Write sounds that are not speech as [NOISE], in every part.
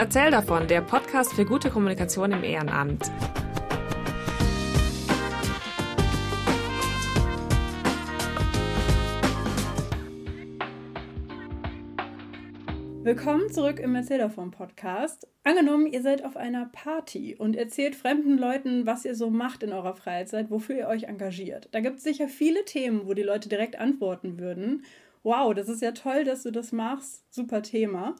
Erzähl davon, der Podcast für gute Kommunikation im Ehrenamt. Willkommen zurück im Erzähl davon Podcast. Angenommen, ihr seid auf einer Party und erzählt fremden Leuten, was ihr so macht in eurer Freizeit, wofür ihr euch engagiert. Da gibt es sicher viele Themen, wo die Leute direkt antworten würden. Wow, das ist ja toll, dass du das machst. Super Thema.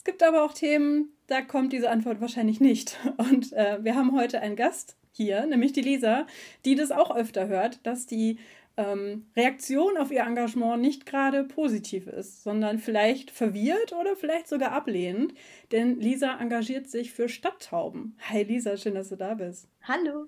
Es gibt aber auch Themen, da kommt diese Antwort wahrscheinlich nicht. Und äh, wir haben heute einen Gast hier, nämlich die Lisa, die das auch öfter hört, dass die ähm, Reaktion auf ihr Engagement nicht gerade positiv ist, sondern vielleicht verwirrt oder vielleicht sogar ablehnend. Denn Lisa engagiert sich für Stadttauben. Hi Lisa, schön, dass du da bist. Hallo.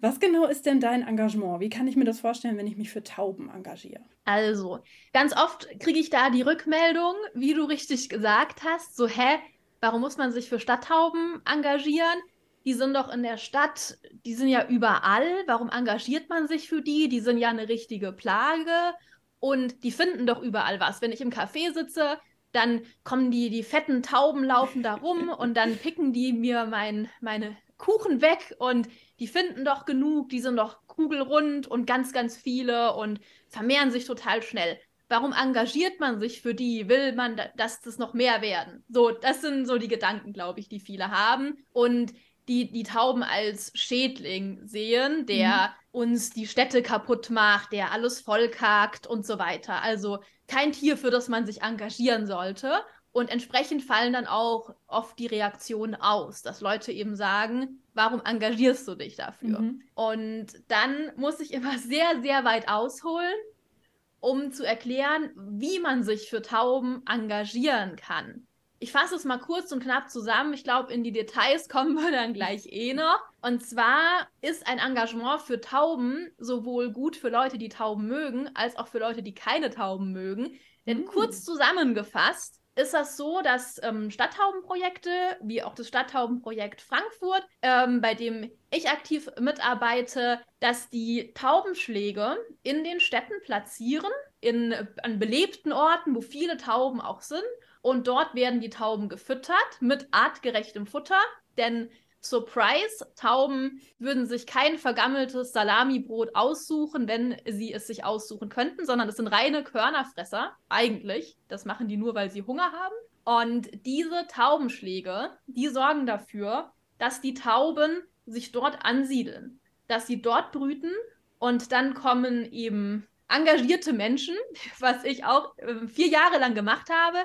Was genau ist denn dein Engagement? Wie kann ich mir das vorstellen, wenn ich mich für Tauben engagiere? Also, ganz oft kriege ich da die Rückmeldung, wie du richtig gesagt hast, so, hä, warum muss man sich für Stadttauben engagieren? Die sind doch in der Stadt, die sind ja überall. Warum engagiert man sich für die? Die sind ja eine richtige Plage und die finden doch überall was. Wenn ich im Café sitze, dann kommen die, die fetten Tauben laufen da rum [LAUGHS] und dann picken die mir mein, meine Kuchen weg und die finden doch genug, die sind doch kugelrund und ganz, ganz viele und vermehren sich total schnell. Warum engagiert man sich für die? Will man, dass das noch mehr werden? So, das sind so die Gedanken, glaube ich, die viele haben. Und die die Tauben als Schädling sehen, der mhm. uns die Städte kaputt macht, der alles vollkackt und so weiter. Also kein Tier, für das man sich engagieren sollte. Und entsprechend fallen dann auch oft die Reaktionen aus, dass Leute eben sagen, warum engagierst du dich dafür? Mhm. Und dann muss ich immer [LAUGHS] sehr, sehr weit ausholen, um zu erklären, wie man sich für Tauben engagieren kann. Ich fasse es mal kurz und knapp zusammen. Ich glaube, in die Details [LAUGHS] kommen wir dann gleich eh noch. Und zwar ist ein Engagement für Tauben sowohl gut für Leute, die Tauben mögen, als auch für Leute, die keine Tauben mögen. Denn mhm. kurz zusammengefasst ist das so, dass ähm, Stadttaubenprojekte, wie auch das Stadttaubenprojekt Frankfurt, ähm, bei dem ich aktiv mitarbeite, dass die Taubenschläge in den Städten platzieren, in, an belebten Orten, wo viele Tauben auch sind und dort werden die Tauben gefüttert mit artgerechtem Futter, denn Surprise, Tauben würden sich kein vergammeltes Salamibrot aussuchen, wenn sie es sich aussuchen könnten, sondern es sind reine Körnerfresser, eigentlich. Das machen die nur, weil sie Hunger haben. Und diese Taubenschläge, die sorgen dafür, dass die Tauben sich dort ansiedeln, dass sie dort brüten und dann kommen eben engagierte Menschen, [LAUGHS] was ich auch äh, vier Jahre lang gemacht habe,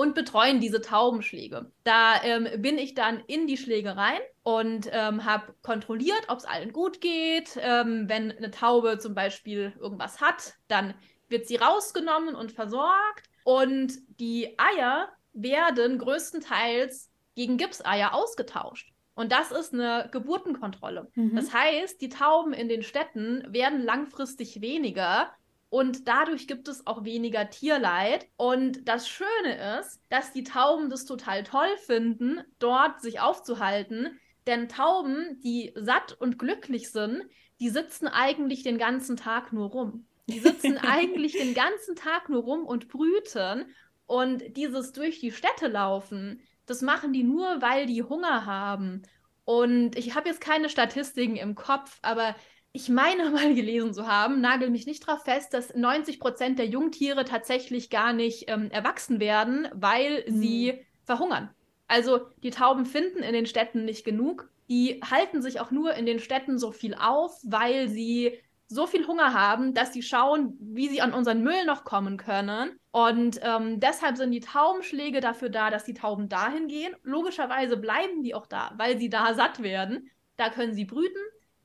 und betreuen diese Taubenschläge. Da ähm, bin ich dann in die Schläge rein und ähm, habe kontrolliert, ob es allen gut geht. Ähm, wenn eine Taube zum Beispiel irgendwas hat, dann wird sie rausgenommen und versorgt. Und die Eier werden größtenteils gegen Gipseier ausgetauscht. Und das ist eine Geburtenkontrolle. Mhm. Das heißt, die Tauben in den Städten werden langfristig weniger, und dadurch gibt es auch weniger Tierleid. Und das Schöne ist, dass die Tauben das total toll finden, dort sich aufzuhalten. Denn Tauben, die satt und glücklich sind, die sitzen eigentlich den ganzen Tag nur rum. Die sitzen [LAUGHS] eigentlich den ganzen Tag nur rum und brüten. Und dieses durch die Städte laufen, das machen die nur, weil die Hunger haben. Und ich habe jetzt keine Statistiken im Kopf, aber ich meine [LAUGHS] mal gelesen zu haben, nagel mich nicht darauf fest, dass 90 Prozent der Jungtiere tatsächlich gar nicht ähm, erwachsen werden, weil mhm. sie verhungern. Also die Tauben finden in den Städten nicht genug. Die halten sich auch nur in den Städten so viel auf, weil sie so viel Hunger haben, dass sie schauen, wie sie an unseren Müll noch kommen können. Und ähm, deshalb sind die Taubenschläge dafür da, dass die Tauben dahin gehen. Logischerweise bleiben die auch da, weil sie da satt werden. Da können sie brüten,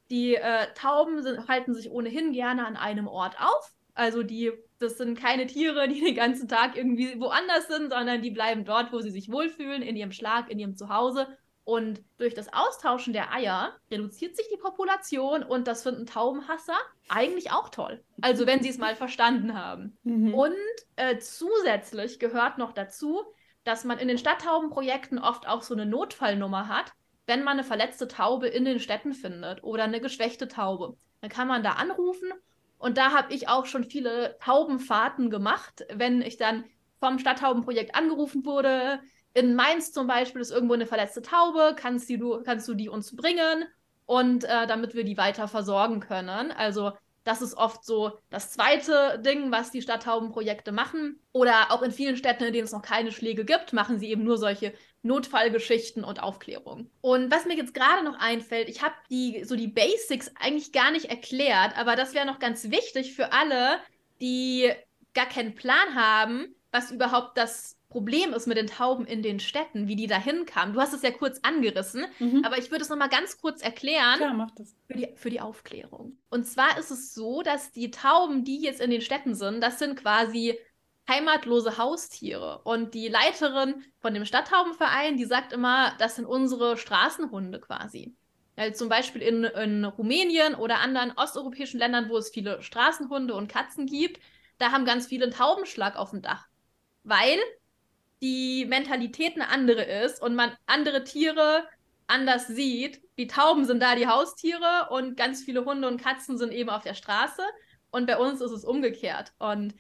die äh, Tauben sind, halten sich ohnehin gerne an einem Ort auf. Also die, das sind keine Tiere, die den ganzen Tag irgendwie woanders sind, sondern die bleiben dort, wo sie sich wohlfühlen, in ihrem Schlag, in ihrem Zuhause. Und durch das Austauschen der Eier reduziert sich die Population und das finden Taubenhasser eigentlich auch toll. Also wenn sie es mal verstanden haben. Mhm. Und äh, zusätzlich gehört noch dazu, dass man in den Stadttaubenprojekten oft auch so eine Notfallnummer hat, wenn man eine verletzte Taube in den Städten findet oder eine geschwächte Taube. Dann kann man da anrufen und da habe ich auch schon viele Taubenfahrten gemacht, wenn ich dann vom Stadttaubenprojekt angerufen wurde. in Mainz zum Beispiel ist irgendwo eine verletzte Taube, kannst, die, du, kannst du die uns bringen und äh, damit wir die weiter versorgen können. Also das ist oft so das zweite Ding, was die Stadttaubenprojekte machen. Oder auch in vielen Städten, in denen es noch keine Schläge gibt, machen sie eben nur solche Notfallgeschichten und Aufklärung. Und was mir jetzt gerade noch einfällt, ich habe die so die Basics eigentlich gar nicht erklärt, aber das wäre noch ganz wichtig für alle, die gar keinen Plan haben, was überhaupt das Problem ist mit den Tauben in den Städten, wie die da hinkamen. Du hast es ja kurz angerissen, mhm. aber ich würde es nochmal ganz kurz erklären. Klar, mach das. Für die, für die Aufklärung. Und zwar ist es so, dass die Tauben, die jetzt in den Städten sind, das sind quasi heimatlose Haustiere. Und die Leiterin von dem Stadttaubenverein, die sagt immer, das sind unsere Straßenhunde quasi. Also zum Beispiel in, in Rumänien oder anderen osteuropäischen Ländern, wo es viele Straßenhunde und Katzen gibt, da haben ganz viele einen Taubenschlag auf dem Dach. Weil die Mentalität eine andere ist und man andere Tiere anders sieht. Die Tauben sind da die Haustiere und ganz viele Hunde und Katzen sind eben auf der Straße. Und bei uns ist es umgekehrt. Und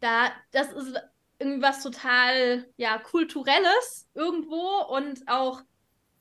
da, das ist irgendwie was total, ja, kulturelles irgendwo und auch,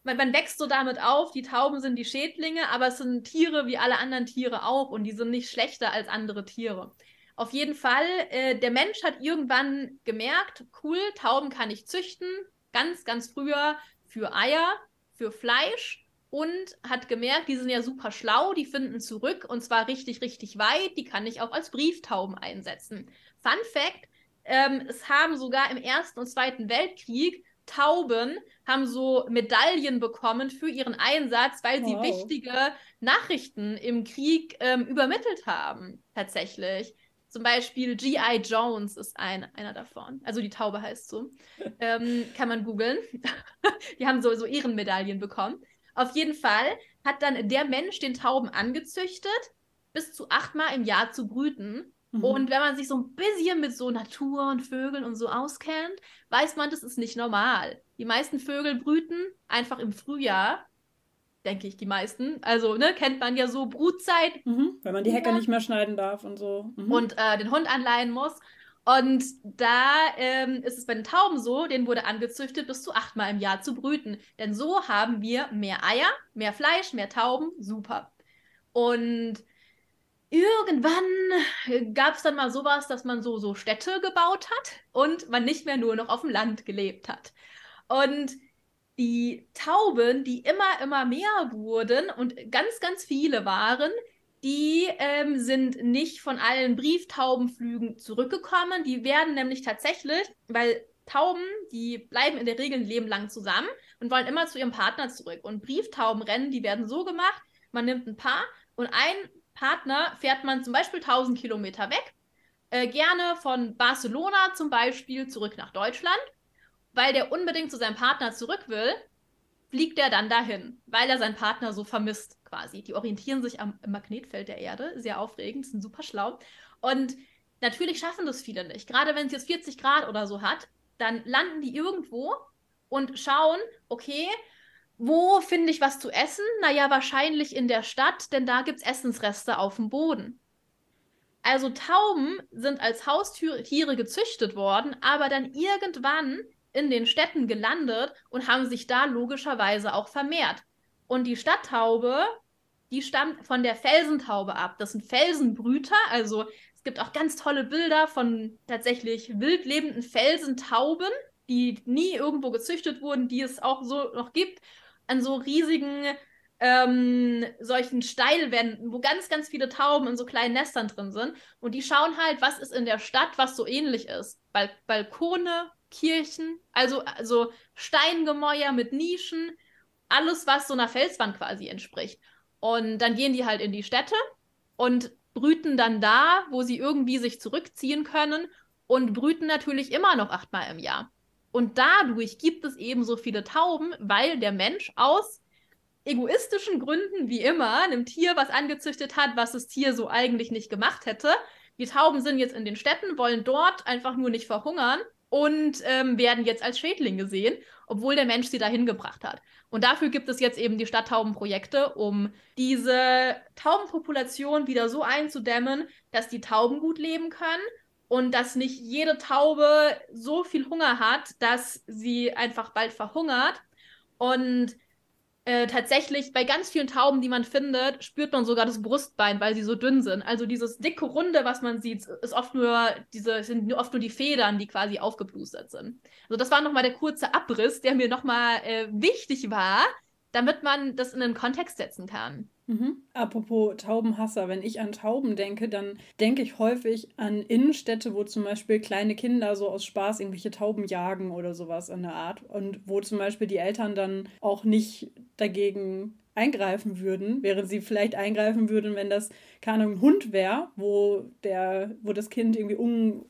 man, man wächst so damit auf, die Tauben sind die Schädlinge, aber es sind Tiere wie alle anderen Tiere auch und die sind nicht schlechter als andere Tiere. Auf jeden Fall, äh, der Mensch hat irgendwann gemerkt, cool, Tauben kann ich züchten, ganz, ganz früher für Eier, für Fleisch und hat gemerkt, die sind ja super schlau, die finden zurück und zwar richtig, richtig weit, die kann ich auch als Brieftauben einsetzen. Fun Fact, ähm, es haben sogar im Ersten und Zweiten Weltkrieg Tauben haben so Medaillen bekommen für ihren Einsatz, weil sie wow. wichtige Nachrichten im Krieg ähm, übermittelt haben, tatsächlich. Zum Beispiel G.I. Jones ist ein, einer davon. Also die Taube heißt so. [LAUGHS] ähm, kann man googeln. [LAUGHS] die haben so, so Ehrenmedaillen bekommen. Auf jeden Fall hat dann der Mensch den Tauben angezüchtet, bis zu achtmal im Jahr zu brüten. Mhm. Und wenn man sich so ein bisschen mit so Natur und Vögeln und so auskennt, weiß man, das ist nicht normal. Die meisten Vögel brüten einfach im Frühjahr denke ich, die meisten. Also, ne, kennt man ja so Brutzeit. Mhm, wenn man die Hecke nicht mehr schneiden darf und so. Mhm. Und äh, den Hund anleihen muss. Und da ähm, ist es bei den Tauben so, denen wurde angezüchtet, bis zu achtmal im Jahr zu brüten. Denn so haben wir mehr Eier, mehr Fleisch, mehr Tauben. Super. Und irgendwann gab es dann mal sowas, dass man so, so Städte gebaut hat und man nicht mehr nur noch auf dem Land gelebt hat. Und die Tauben, die immer, immer mehr wurden und ganz, ganz viele waren, die ähm, sind nicht von allen Brieftaubenflügen zurückgekommen. Die werden nämlich tatsächlich, weil Tauben, die bleiben in der Regel ein Leben lang zusammen und wollen immer zu ihrem Partner zurück. Und Brieftaubenrennen, die werden so gemacht, man nimmt ein Paar und ein Partner fährt man zum Beispiel 1000 Kilometer weg, äh, gerne von Barcelona zum Beispiel zurück nach Deutschland weil der unbedingt zu seinem Partner zurück will, fliegt er dann dahin, weil er seinen Partner so vermisst quasi. Die orientieren sich am Magnetfeld der Erde, sehr aufregend, sind super schlau. Und natürlich schaffen das viele nicht. Gerade wenn es jetzt 40 Grad oder so hat, dann landen die irgendwo und schauen, okay, wo finde ich was zu essen? Naja, wahrscheinlich in der Stadt, denn da gibt es Essensreste auf dem Boden. Also Tauben sind als Haustiere gezüchtet worden, aber dann irgendwann in den Städten gelandet und haben sich da logischerweise auch vermehrt. Und die Stadttaube, die stammt von der Felsentaube ab. Das sind Felsenbrüter, also es gibt auch ganz tolle Bilder von tatsächlich wild lebenden Felsentauben, die nie irgendwo gezüchtet wurden, die es auch so noch gibt, an so riesigen ähm, solchen Steilwänden, wo ganz, ganz viele Tauben in so kleinen Nestern drin sind. Und die schauen halt, was ist in der Stadt, was so ähnlich ist. Bal Balkone, Kirchen, also, also Steingemäuer mit Nischen, alles, was so einer Felswand quasi entspricht. Und dann gehen die halt in die Städte und brüten dann da, wo sie irgendwie sich zurückziehen können und brüten natürlich immer noch achtmal im Jahr. Und dadurch gibt es eben so viele Tauben, weil der Mensch aus egoistischen Gründen, wie immer, einem Tier was angezüchtet hat, was das Tier so eigentlich nicht gemacht hätte. Die Tauben sind jetzt in den Städten, wollen dort einfach nur nicht verhungern und ähm, werden jetzt als Schädling gesehen, obwohl der Mensch sie dahin gebracht hat. Und dafür gibt es jetzt eben die Stadttaubenprojekte, um diese Taubenpopulation wieder so einzudämmen, dass die Tauben gut leben können und dass nicht jede Taube so viel Hunger hat, dass sie einfach bald verhungert. Und äh, tatsächlich bei ganz vielen Tauben, die man findet, spürt man sogar das Brustbein, weil sie so dünn sind. Also dieses dicke Runde, was man sieht, ist oft nur diese sind oft nur die Federn, die quasi aufgeblustert sind. Also das war nochmal der kurze Abriss, der mir nochmal äh, wichtig war, damit man das in einen Kontext setzen kann. Mhm. Apropos Taubenhasser, wenn ich an Tauben denke, dann denke ich häufig an Innenstädte, wo zum Beispiel kleine Kinder so aus Spaß irgendwelche Tauben jagen oder sowas in der Art. Und wo zum Beispiel die Eltern dann auch nicht dagegen eingreifen würden, während sie vielleicht eingreifen würden, wenn das, keine Ahnung, ein Hund wäre, wo der, wo das Kind irgendwie um,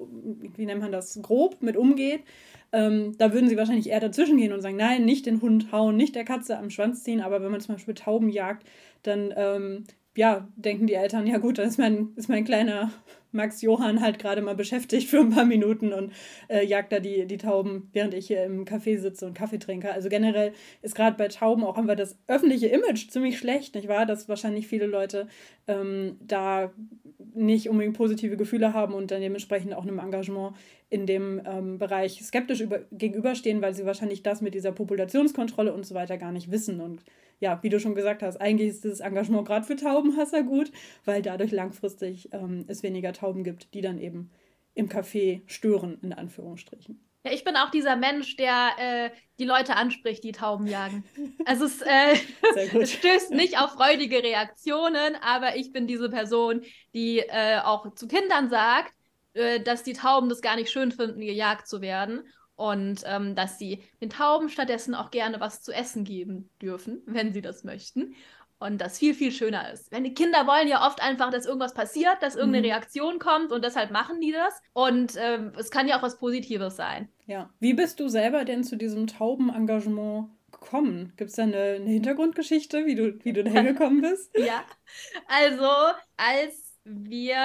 wie nennt man das, grob mit umgeht. Ähm, da würden sie wahrscheinlich eher dazwischen gehen und sagen, nein, nicht den Hund hauen, nicht der Katze am Schwanz ziehen, aber wenn man zum Beispiel Tauben jagt, dann ähm, ja, denken die Eltern, ja gut, dann ist mein, ist mein kleiner Max Johann halt gerade mal beschäftigt für ein paar Minuten und äh, jagt da die, die Tauben, während ich hier im Café sitze und Kaffee trinke. Also generell ist gerade bei Tauben auch einfach das öffentliche Image ziemlich schlecht, nicht wahr? Dass wahrscheinlich viele Leute ähm, da nicht unbedingt positive Gefühle haben und dann dementsprechend auch einem Engagement in dem ähm, Bereich skeptisch über, gegenüberstehen, weil sie wahrscheinlich das mit dieser Populationskontrolle und so weiter gar nicht wissen. Und ja, wie du schon gesagt hast, eigentlich ist dieses Engagement gerade für Taubenhasser gut, weil dadurch langfristig ähm, es weniger Tauben gibt, die dann eben im Café stören, in Anführungsstrichen. Ja, ich bin auch dieser Mensch, der äh, die Leute anspricht, die Tauben jagen. Also es, äh, [LAUGHS] [LAUGHS] es, stößt nicht auf freudige Reaktionen, aber ich bin diese Person, die äh, auch zu Kindern sagt, äh, dass die Tauben das gar nicht schön finden, gejagt zu werden und ähm, dass sie den Tauben stattdessen auch gerne was zu essen geben dürfen, wenn sie das möchten. Und das viel, viel schöner ist. Wenn die Kinder wollen ja oft einfach, dass irgendwas passiert, dass irgendeine mhm. Reaktion kommt und deshalb machen die das. Und ähm, es kann ja auch was Positives sein. Ja. Wie bist du selber denn zu diesem Taubenengagement gekommen? Gibt es da eine, eine, Hintergrundgeschichte, wie du, wie du da hingekommen [LAUGHS] bist? ja. Also, als wir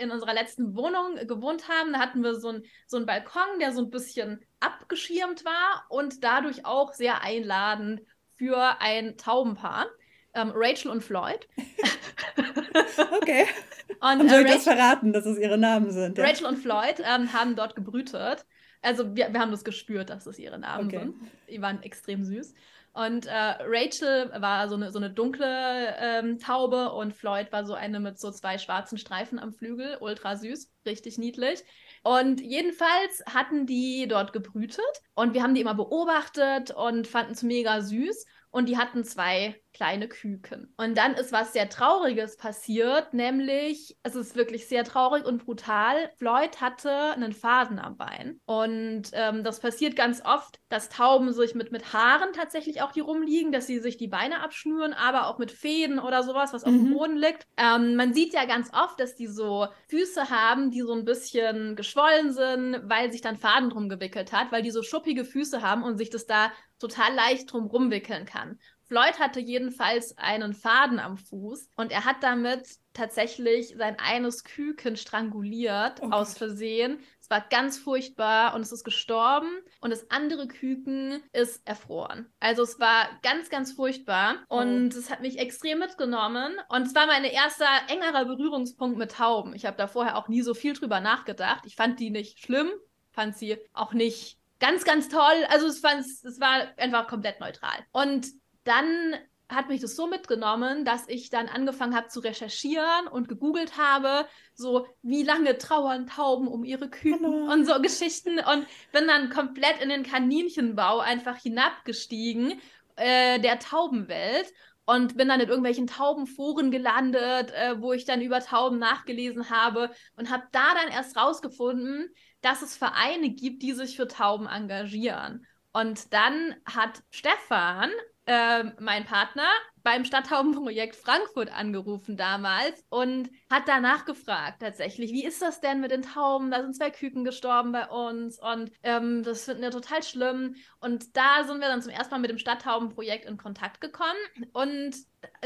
in unserer letzten Wohnung gewohnt haben, da hatten wir so, ein, so einen Balkon, der so ein bisschen abgeschirmt war und dadurch auch sehr einladend für ein Taubenpaar. Ähm, Rachel und Floyd. [LAUGHS] okay. [LAUGHS] Und, und soll äh, das verraten, dass es ihre Namen sind? Ja? Rachel und Floyd ähm, haben dort gebrütet. Also wir, wir haben das gespürt, dass es ihre Namen okay. sind. Die waren extrem süß. Und äh, Rachel war so eine, so eine dunkle ähm, Taube und Floyd war so eine mit so zwei schwarzen Streifen am Flügel. Ultra süß, richtig niedlich. Und jedenfalls hatten die dort gebrütet und wir haben die immer beobachtet und fanden es mega süß und die hatten zwei kleine Küken. Und dann ist was sehr Trauriges passiert, nämlich, es ist wirklich sehr traurig und brutal. Floyd hatte einen Faden am Bein. Und ähm, das passiert ganz oft, dass Tauben sich mit, mit Haaren tatsächlich auch hier rumliegen, dass sie sich die Beine abschnüren, aber auch mit Fäden oder sowas, was mhm. auf dem mhm. Boden liegt. Ähm, man sieht ja ganz oft, dass die so Füße haben, die so ein bisschen geschwollen sind, weil sich dann Faden drum gewickelt hat, weil die so schuppige Füße haben und sich das da total leicht drum rumwickeln kann. Floyd hatte jedenfalls einen Faden am Fuß und er hat damit tatsächlich sein eines Küken stranguliert, oh aus Versehen. Es war ganz furchtbar und es ist gestorben und das andere Küken ist erfroren. Also es war ganz, ganz furchtbar und oh. es hat mich extrem mitgenommen und es war mein erster engerer Berührungspunkt mit Tauben. Ich habe da vorher auch nie so viel drüber nachgedacht. Ich fand die nicht schlimm, fand sie auch nicht ganz, ganz toll. Also es, es war einfach komplett neutral. Und dann hat mich das so mitgenommen, dass ich dann angefangen habe zu recherchieren und gegoogelt habe, so wie lange trauern Tauben um ihre Küken Hallo. und so Geschichten und bin dann komplett in den Kaninchenbau einfach hinabgestiegen äh, der Taubenwelt und bin dann in irgendwelchen Taubenforen gelandet, äh, wo ich dann über Tauben nachgelesen habe und habe da dann erst rausgefunden, dass es Vereine gibt, die sich für Tauben engagieren. Und dann hat Stefan, äh, mein Partner, beim Stadttaubenprojekt Frankfurt angerufen damals und hat danach gefragt tatsächlich, wie ist das denn mit den Tauben? Da sind zwei Küken gestorben bei uns und ähm, das finden wir total schlimm. Und da sind wir dann zum ersten Mal mit dem Stadttaubenprojekt in Kontakt gekommen und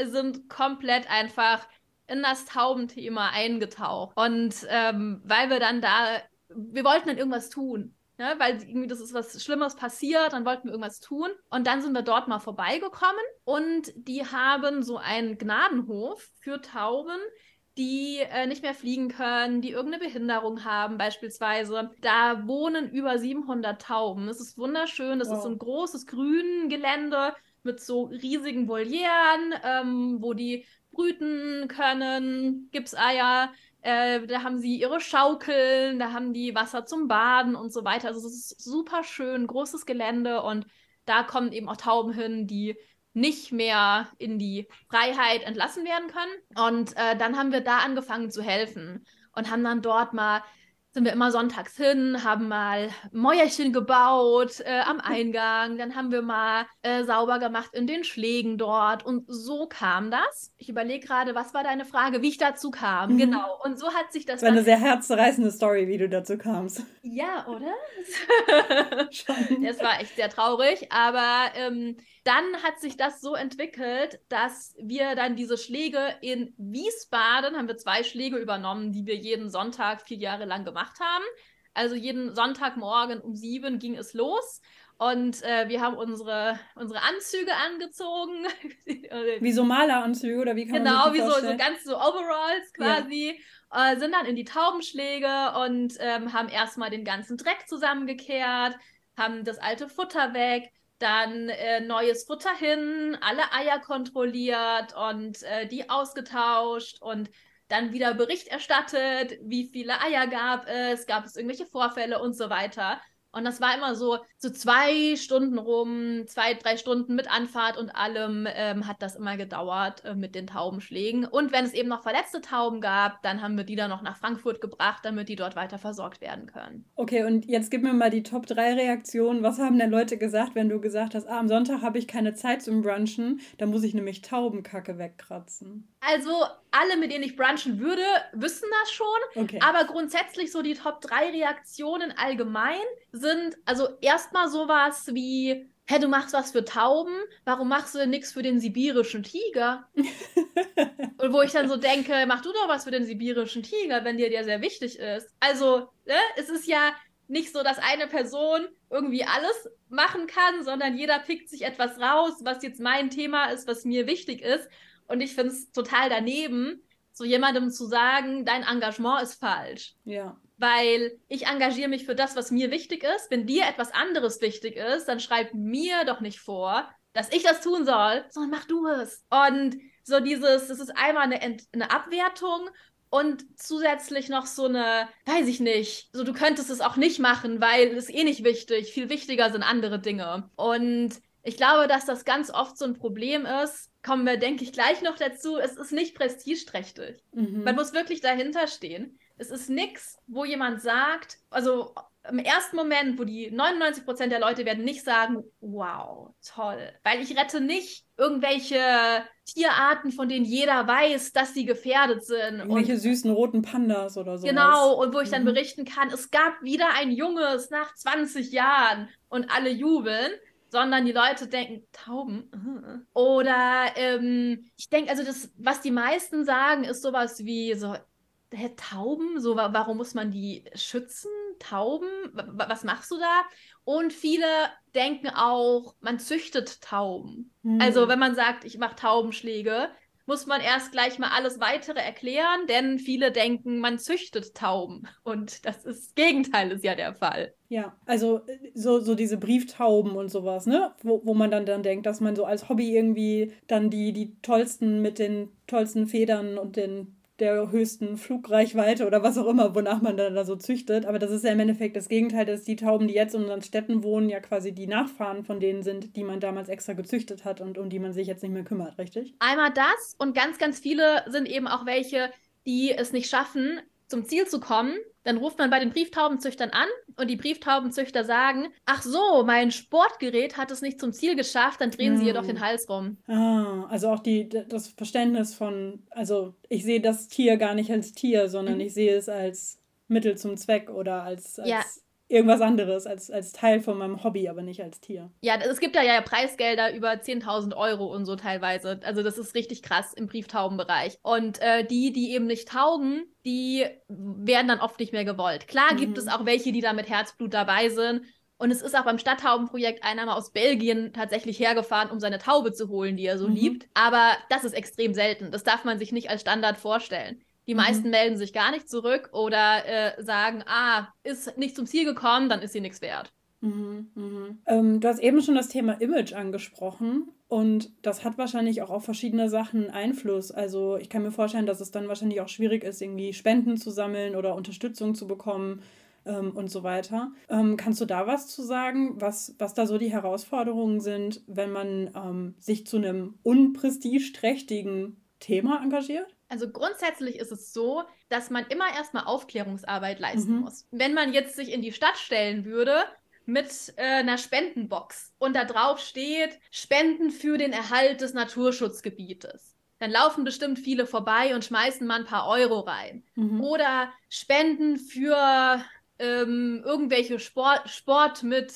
sind komplett einfach in das Taubenthema eingetaucht. Und ähm, weil wir dann da, wir wollten dann irgendwas tun. Ne, weil irgendwie das ist was Schlimmes passiert, dann wollten wir irgendwas tun. Und dann sind wir dort mal vorbeigekommen und die haben so einen Gnadenhof für Tauben, die äh, nicht mehr fliegen können, die irgendeine Behinderung haben beispielsweise. Da wohnen über 700 Tauben. Es ist wunderschön. Das wow. ist so ein großes Grüngelände mit so riesigen Volieren, ähm, wo die brüten können, gibt's Eier. Äh, da haben sie ihre Schaukeln, da haben die Wasser zum Baden und so weiter. Also es ist super schön, großes Gelände und da kommen eben auch Tauben hin, die nicht mehr in die Freiheit entlassen werden können. Und äh, dann haben wir da angefangen zu helfen und haben dann dort mal sind wir immer sonntags hin, haben mal Mäuerchen gebaut äh, am [LAUGHS] Eingang, dann haben wir mal äh, sauber gemacht in den Schlägen dort und so kam das. Ich überlege gerade, was war deine Frage, wie ich dazu kam, mhm. genau. Und so hat sich das. Das war eine sehr herzzerreißende Story, wie du dazu kamst. Ja, oder? [LAUGHS] Schon. Es war echt sehr traurig, aber ähm, dann hat sich das so entwickelt, dass wir dann diese Schläge in Wiesbaden, haben wir zwei Schläge übernommen, die wir jeden Sonntag vier Jahre lang gemacht haben. Also jeden Sonntagmorgen um sieben ging es los. Und äh, wir haben unsere, unsere Anzüge angezogen. [LAUGHS] wie so Maleranzüge oder wie kann genau, man Genau, wie so, so ganz so Overalls quasi. Ja. Äh, sind dann in die Taubenschläge und ähm, haben erstmal den ganzen Dreck zusammengekehrt, haben das alte Futter weg, dann äh, neues Futter hin, alle Eier kontrolliert und äh, die ausgetauscht und dann wieder Bericht erstattet, wie viele Eier gab es, gab es irgendwelche Vorfälle und so weiter. Und das war immer so, so zwei Stunden rum, zwei, drei Stunden mit Anfahrt und allem ähm, hat das immer gedauert äh, mit den Taubenschlägen. Und wenn es eben noch verletzte Tauben gab, dann haben wir die dann noch nach Frankfurt gebracht, damit die dort weiter versorgt werden können. Okay, und jetzt gib mir mal die Top 3 Reaktionen. Was haben denn Leute gesagt, wenn du gesagt hast, ah, am Sonntag habe ich keine Zeit zum Brunchen, da muss ich nämlich Taubenkacke wegkratzen? Also alle, mit denen ich brunchen würde, wissen das schon. Okay. Aber grundsätzlich so die Top 3 Reaktionen allgemein sind, also erstmal sowas wie, hä, du machst was für Tauben, warum machst du denn nichts für den sibirischen Tiger? [LAUGHS] Und wo ich dann so denke, mach du doch was für den sibirischen Tiger, wenn dir der sehr wichtig ist. Also, ne, es ist ja nicht so, dass eine Person irgendwie alles machen kann, sondern jeder pickt sich etwas raus, was jetzt mein Thema ist, was mir wichtig ist. Und ich finde es total daneben, so jemandem zu sagen, dein Engagement ist falsch. Ja. Weil ich engagiere mich für das, was mir wichtig ist. Wenn dir etwas anderes wichtig ist, dann schreib mir doch nicht vor, dass ich das tun soll, sondern mach du es. Und so dieses, das ist einmal eine, eine Abwertung und zusätzlich noch so eine, weiß ich nicht, so du könntest es auch nicht machen, weil es eh nicht wichtig, viel wichtiger sind andere Dinge. Und ich glaube, dass das ganz oft so ein Problem ist, kommen wir, denke ich, gleich noch dazu. Es ist nicht prestigeträchtig. Mhm. Man muss wirklich dahinter stehen. Es ist nichts, wo jemand sagt, also im ersten Moment, wo die 99 Prozent der Leute werden nicht sagen, wow, toll. Weil ich rette nicht irgendwelche Tierarten, von denen jeder weiß, dass sie gefährdet sind. Irgendwelche und, süßen roten Pandas oder so. Genau, und wo ich dann mhm. berichten kann, es gab wieder ein Junges nach 20 Jahren und alle jubeln sondern die Leute denken, Tauben. Uh. Oder ähm, ich denke, also das, was die meisten sagen, ist sowas wie so, hä, Tauben, so warum muss man die schützen? Tauben, was machst du da? Und viele denken auch, man züchtet Tauben. Hm. Also wenn man sagt, ich mache Taubenschläge, muss man erst gleich mal alles weitere erklären, denn viele denken, man züchtet Tauben. Und das ist das Gegenteil ist ja der Fall. Ja, also so, so diese Brieftauben und sowas, ne? Wo, wo man dann, dann denkt, dass man so als Hobby irgendwie dann die, die tollsten mit den tollsten Federn und den der höchsten Flugreichweite oder was auch immer, wonach man dann da so züchtet. Aber das ist ja im Endeffekt das Gegenteil, dass die Tauben, die jetzt in unseren Städten wohnen, ja quasi die Nachfahren von denen sind, die man damals extra gezüchtet hat und um die man sich jetzt nicht mehr kümmert, richtig? Einmal das und ganz, ganz viele sind eben auch welche, die es nicht schaffen, zum Ziel zu kommen, dann ruft man bei den Brieftaubenzüchtern an und die Brieftaubenzüchter sagen, ach so, mein Sportgerät hat es nicht zum Ziel geschafft, dann drehen hm. sie ihr doch den Hals rum. Ah, also auch die, das Verständnis von, also ich sehe das Tier gar nicht als Tier, sondern mhm. ich sehe es als Mittel zum Zweck oder als, als ja irgendwas anderes als, als Teil von meinem Hobby, aber nicht als Tier. Ja, es gibt ja, ja Preisgelder über 10.000 Euro und so teilweise. Also das ist richtig krass im Brieftaubenbereich. Und äh, die, die eben nicht taugen, die werden dann oft nicht mehr gewollt. Klar mhm. gibt es auch welche, die da mit Herzblut dabei sind. Und es ist auch beim Stadttaubenprojekt einer mal aus Belgien tatsächlich hergefahren, um seine Taube zu holen, die er so mhm. liebt. Aber das ist extrem selten. Das darf man sich nicht als Standard vorstellen. Die mhm. meisten melden sich gar nicht zurück oder äh, sagen, ah, ist nicht zum Ziel gekommen, dann ist sie nichts wert. Mhm, mhm. Ähm, du hast eben schon das Thema Image angesprochen und das hat wahrscheinlich auch auf verschiedene Sachen Einfluss. Also ich kann mir vorstellen, dass es dann wahrscheinlich auch schwierig ist, irgendwie Spenden zu sammeln oder Unterstützung zu bekommen ähm, und so weiter. Ähm, kannst du da was zu sagen, was, was da so die Herausforderungen sind, wenn man ähm, sich zu einem unprestigeträchtigen Thema engagiert? Also grundsätzlich ist es so, dass man immer erstmal Aufklärungsarbeit leisten mhm. muss. Wenn man jetzt sich in die Stadt stellen würde mit äh, einer Spendenbox und da drauf steht Spenden für den Erhalt des Naturschutzgebietes, dann laufen bestimmt viele vorbei und schmeißen mal ein paar Euro rein. Mhm. Oder Spenden für ähm, irgendwelche Sport, Sport mit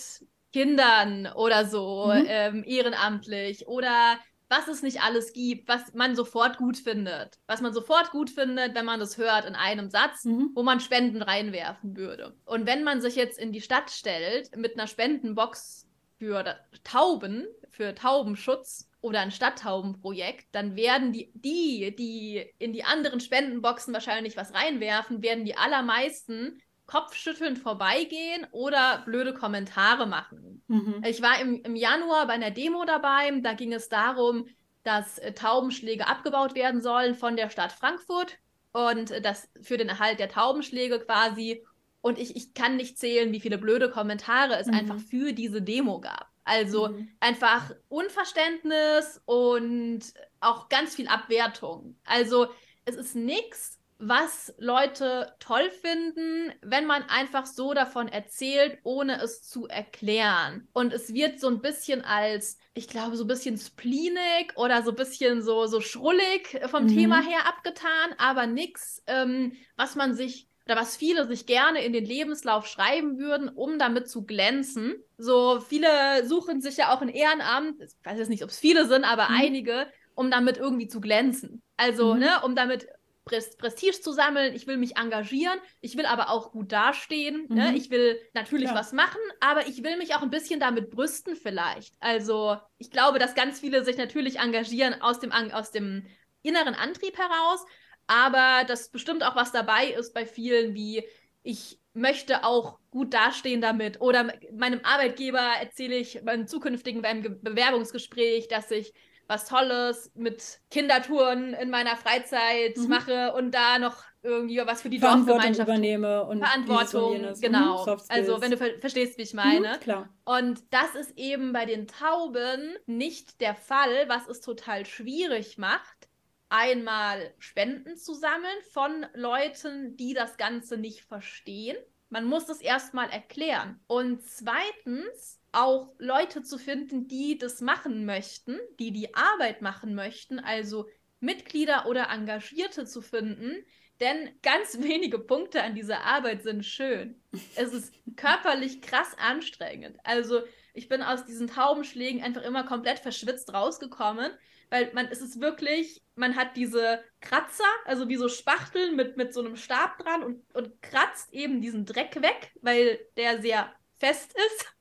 Kindern oder so, mhm. ähm, ehrenamtlich oder was es nicht alles gibt, was man sofort gut findet. Was man sofort gut findet, wenn man das hört in einem Satz, mhm. wo man Spenden reinwerfen würde. Und wenn man sich jetzt in die Stadt stellt mit einer Spendenbox für Tauben, für Taubenschutz oder ein Stadttaubenprojekt, dann werden die, die, die in die anderen Spendenboxen wahrscheinlich was reinwerfen, werden die allermeisten kopfschüttelnd vorbeigehen oder blöde Kommentare machen. Mhm. Ich war im, im Januar bei einer Demo dabei, da ging es darum, dass äh, Taubenschläge abgebaut werden sollen von der Stadt Frankfurt und äh, das für den Erhalt der Taubenschläge quasi. Und ich, ich kann nicht zählen, wie viele blöde Kommentare es mhm. einfach für diese Demo gab. Also mhm. einfach Unverständnis und auch ganz viel Abwertung. Also es ist nichts, was Leute toll finden, wenn man einfach so davon erzählt, ohne es zu erklären. Und es wird so ein bisschen als, ich glaube, so ein bisschen spleenig oder so ein bisschen so, so schrullig vom mhm. Thema her abgetan, aber nichts, ähm, was man sich oder was viele sich gerne in den Lebenslauf schreiben würden, um damit zu glänzen. So viele suchen sich ja auch ein Ehrenamt, ich weiß jetzt nicht, ob es viele sind, aber mhm. einige, um damit irgendwie zu glänzen. Also, mhm. ne, um damit Prestige zu sammeln, ich will mich engagieren, ich will aber auch gut dastehen, ne? mhm. ne? ich will natürlich ja. was machen, aber ich will mich auch ein bisschen damit brüsten vielleicht. Also ich glaube, dass ganz viele sich natürlich engagieren aus dem, aus dem inneren Antrieb heraus, aber dass bestimmt auch was dabei ist bei vielen, wie ich möchte auch gut dastehen damit oder meinem Arbeitgeber erzähle ich beim zukünftigen beim Bewerbungsgespräch, dass ich was Tolles mit Kindertouren in meiner Freizeit mhm. mache und da noch irgendwie was für die Dorfgemeinschaft übernehme und Verantwortung, und genau. Mhm, also wenn du ver verstehst, wie ich meine. Mhm, klar. Und das ist eben bei den Tauben nicht der Fall, was es total schwierig macht, einmal Spenden zu sammeln von Leuten, die das Ganze nicht verstehen. Man muss es erstmal erklären. Und zweitens auch Leute zu finden, die das machen möchten, die die Arbeit machen möchten, also Mitglieder oder Engagierte zu finden, denn ganz [LAUGHS] wenige Punkte an dieser Arbeit sind schön. Es ist körperlich krass anstrengend. Also ich bin aus diesen Taubenschlägen einfach immer komplett verschwitzt rausgekommen, weil man es ist wirklich, man hat diese Kratzer, also wie so Spachteln mit, mit so einem Stab dran und, und kratzt eben diesen Dreck weg, weil der sehr fest ist.